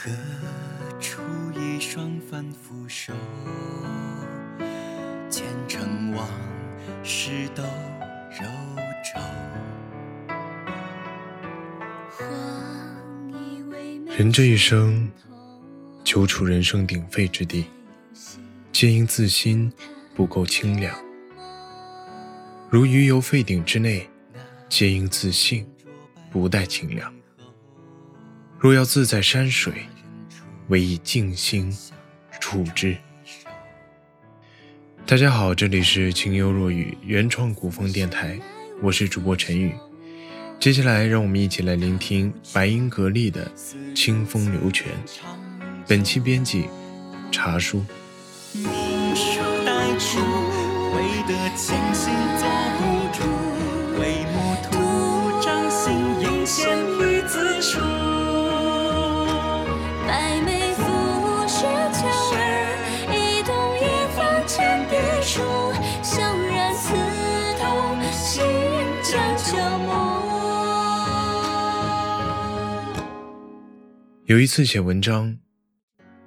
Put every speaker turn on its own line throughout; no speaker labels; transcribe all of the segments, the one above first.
何处一双反复手，前尘往事都揉皱。
人这一生，久处人声鼎沸之地，皆因自心不够清凉；如鱼游沸鼎之内，皆因自性不待清凉。若要自在山水，唯以静心处之。大家好，这里是清幽若雨原创古风电台，我是主播陈宇。接下来，让我们一起来聆听白音格丽的《清风流泉》。本期编辑：茶书。有一次写文章，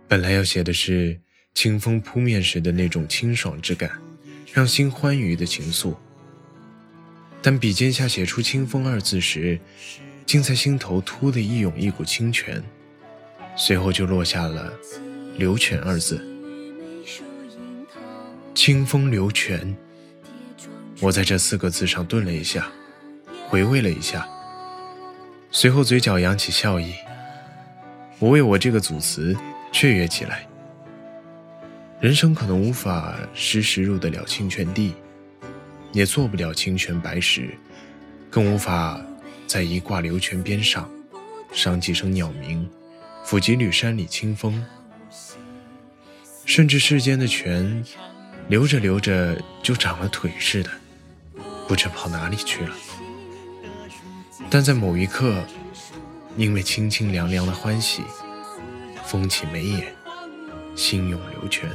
本来要写的是清风扑面时的那种清爽之感，让心欢愉的情愫。但笔尖下写出“清风”二字时，竟在心头突的一涌一股清泉，随后就落下了“流泉”二字。清风流泉，我在这四个字上顿了一下，回味了一下，随后嘴角扬起笑意。我为我这个组词雀跃起来。人生可能无法时时入得了清泉地，也做不了清泉白石，更无法在一挂流泉边上赏几声鸟鸣，抚几缕山里清风。甚至世间的泉，流着流着就长了腿似的，不知跑哪里去了。但在某一刻。因为清清凉凉的欢喜，风起眉眼，心涌流泉。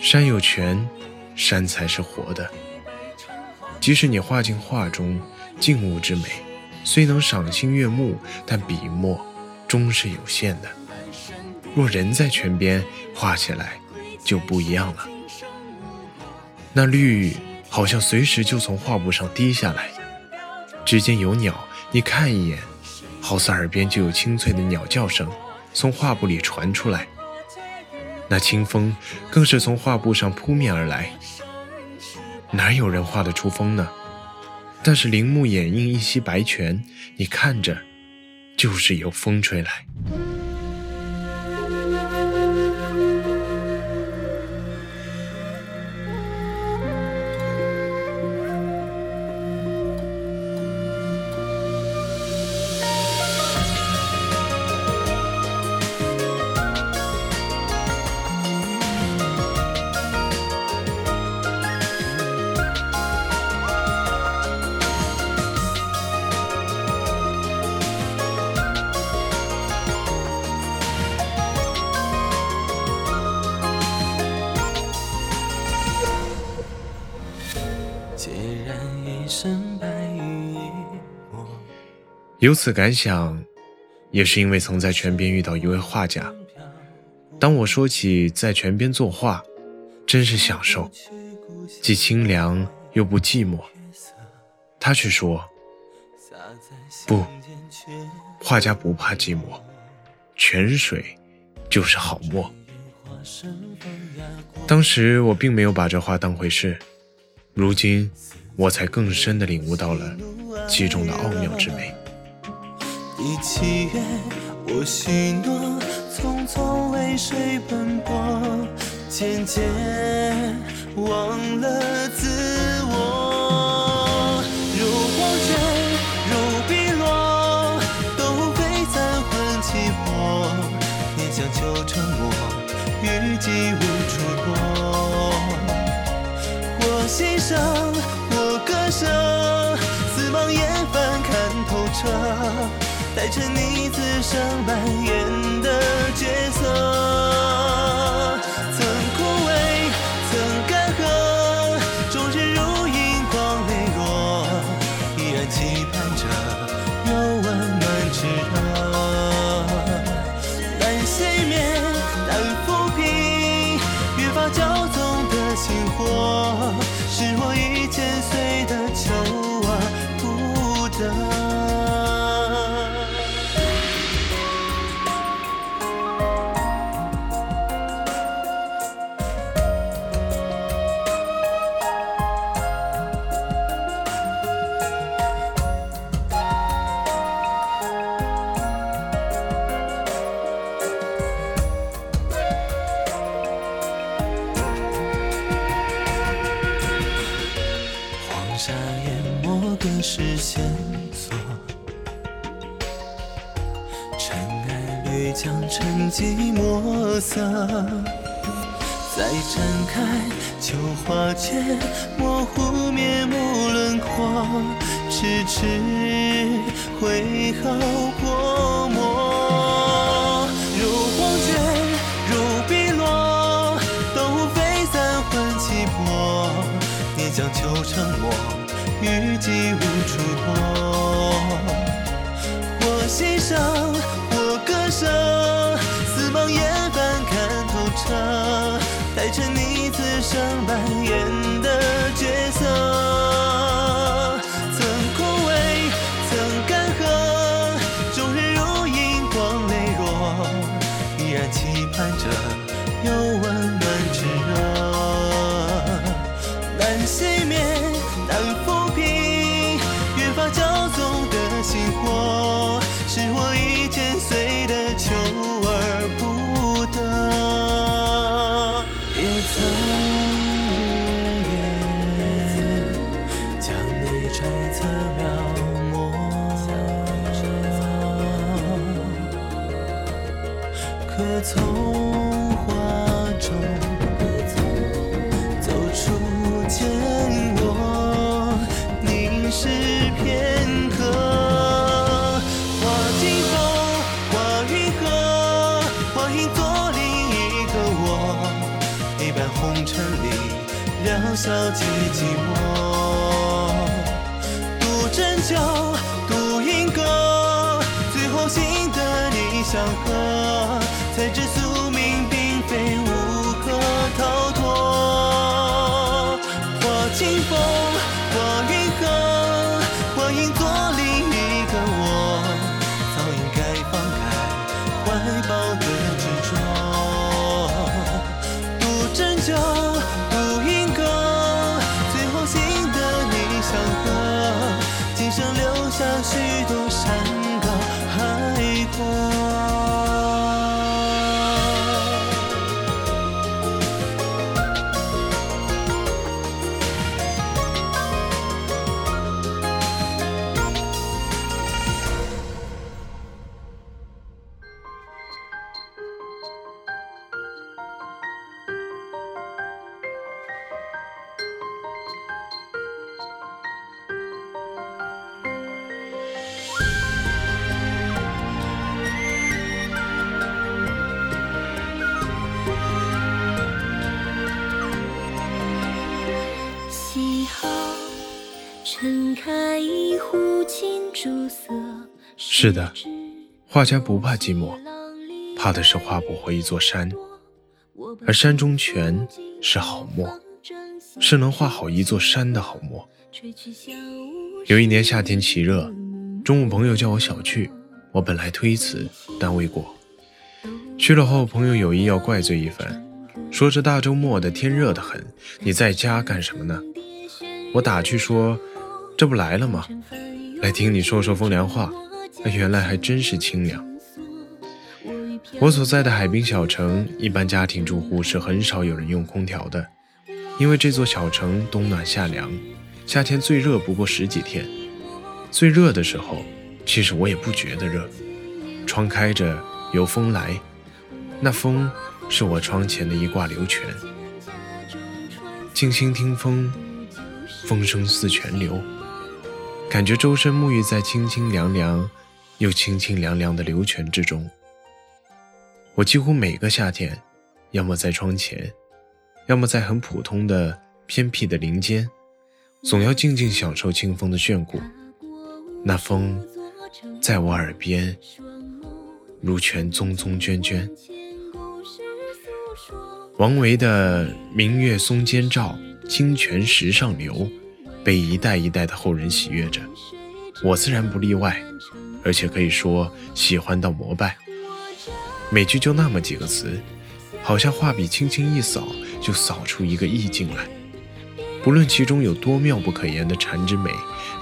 山有泉，山才是活的。即使你画进画中，静物之美虽能赏心悦目，但笔墨终是有限的。若人在泉边画起来，就不一样了。那绿好像随时就从画布上滴下来。只见有鸟。你看一眼，好似耳边就有清脆的鸟叫声从画布里传出来。那清风更是从画布上扑面而来。哪有人画得出风呢？但是铃木掩映一袭白泉，你看着，就是有风吹来。有此感想，也是因为曾在泉边遇到一位画家。当我说起在泉边作画，真是享受，既清凉又不寂寞。他却说：“不，画家不怕寂寞，泉水就是好墨。”当时我并没有把这话当回事，如今我才更深地领悟到了其中的奥妙之美。
第七月，我许诺，匆匆为谁奔波，渐渐忘了自我。如黄泉，如碧落，都被残魂起火。念想求沉默，雨季无处躲。我心声，我歌声，似梦魇凡看透彻。带着你此生蔓延埃掠将沉寂墨色。再展开秋花间，模糊面目轮廓，迟迟挥毫过墨。如黄卷，如碧落，都无非三魂七魄。你将秋成墨。雨季无处躲，我心上，生红尘里渺小且寂寞，独针灸，独吟歌，最后幸得你相和，才知宿命并非无可逃脱。画清风，画云河，幻影作另一个我，早应该放开怀抱
是的，画家不怕寂寞，怕的是画不回一座山。而山中泉是好墨，是能画好一座山的好墨。有一年夏天奇热，中午朋友叫我小去，我本来推辞，但未果。去了后，朋友有意要怪罪一番，说这大周末的天热得很，你在家干什么呢？我打趣说。这不来了吗？来听你说说风凉话。那原来还真是清凉。我所在的海滨小城，一般家庭住户是很少有人用空调的，因为这座小城冬暖夏凉，夏天最热不过十几天。最热的时候，其实我也不觉得热。窗开着，有风来，那风是我窗前的一挂流泉。静心听风，风声似泉流。感觉周身沐浴在清清凉凉又清清凉凉的流泉之中。我几乎每个夏天，要么在窗前，要么在很普通的偏僻的林间，总要静静享受清风的眷顾。那风，在我耳边如泉淙淙涓涓，王维的“明月松间照，清泉石上流”被一代一代的后人喜悦着，我自然不例外，而且可以说喜欢到膜拜。每句就那么几个词，好像画笔轻轻一扫，就扫出一个意境来。不论其中有多妙不可言的禅之美，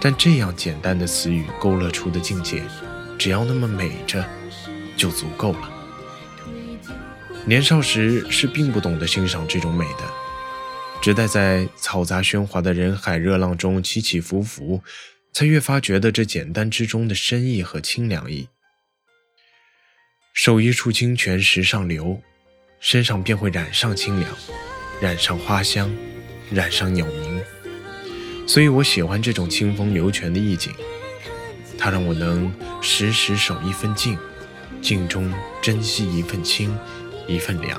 但这样简单的词语勾勒出的境界，只要那么美着，就足够了。年少时是并不懂得欣赏这种美的，只待在嘈杂喧哗的人海热浪中起起伏伏，才越发觉得这简单之中的深意和清凉意。手一触清泉石上流，身上便会染上清凉，染上花香，染上鸟鸣。所以我喜欢这种清风流泉的意境，它让我能时时守一份静，静中珍惜一份清，一份凉，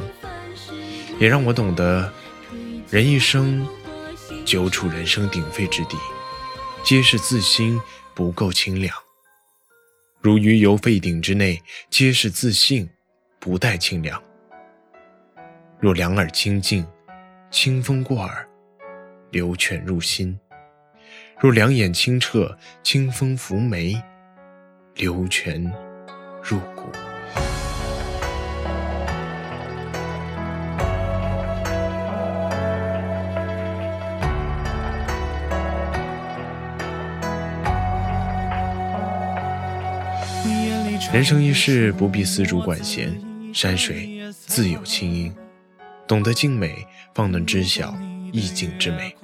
也让我懂得，人一生久处人声鼎沸之地，皆是自心不够清凉。如鱼游沸鼎之内，皆是自信，不待清凉。若两耳清净，清风过耳，流泉入心；若两眼清澈，清风拂眉，流泉入骨。人生一世，不必丝竹管弦，山水自有清音。懂得静美，方能知晓意境之美。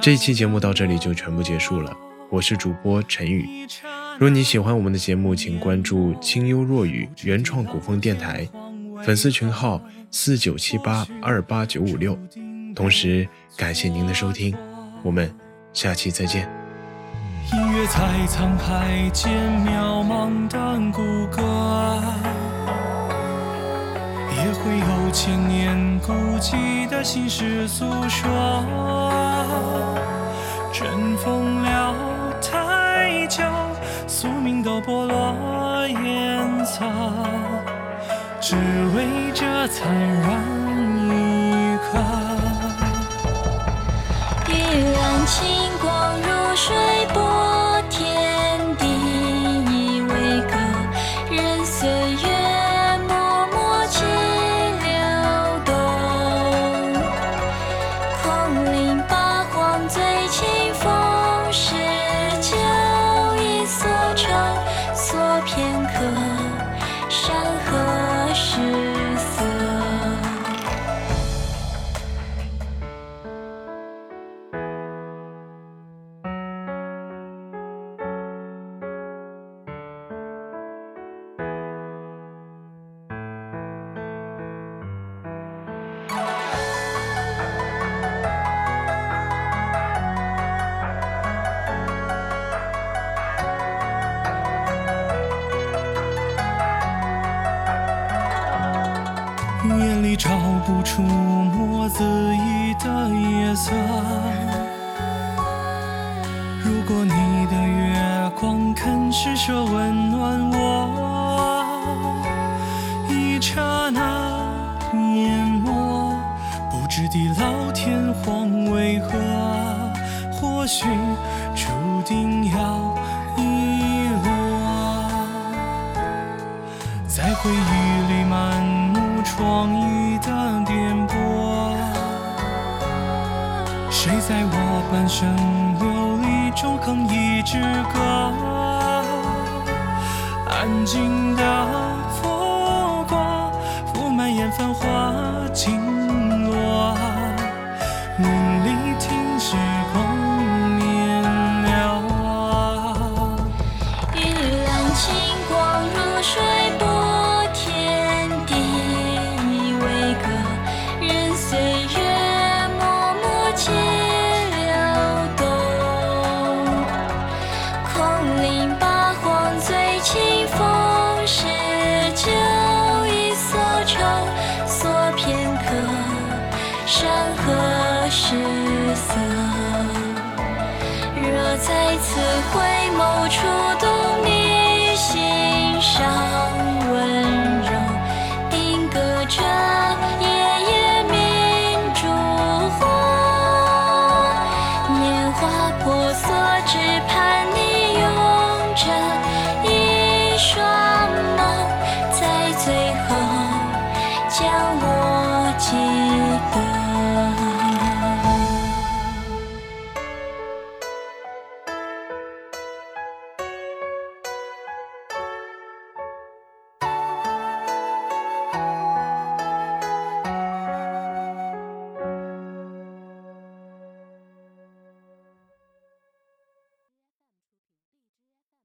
这期节目到这里就全部结束了，我是主播陈宇。若你喜欢我们的节目，请关注清幽若雨原创古风电台，粉丝群号四九七八二八九五六。同时感谢您的收听，我们下期再见。
隐约在沧海间渺茫的骨骼，也会有千年孤寂的心事诉说。尘封了太久，宿命都剥落颜色，只为这残忍一刻。
依然
肯施舍温暖我，一刹那淹没，不知地老天荒为何？或许注定要遗落，在回忆里满目疮痍的颠簸，谁在我半生流离中哼一支歌？安静的拂过，拂满眼繁华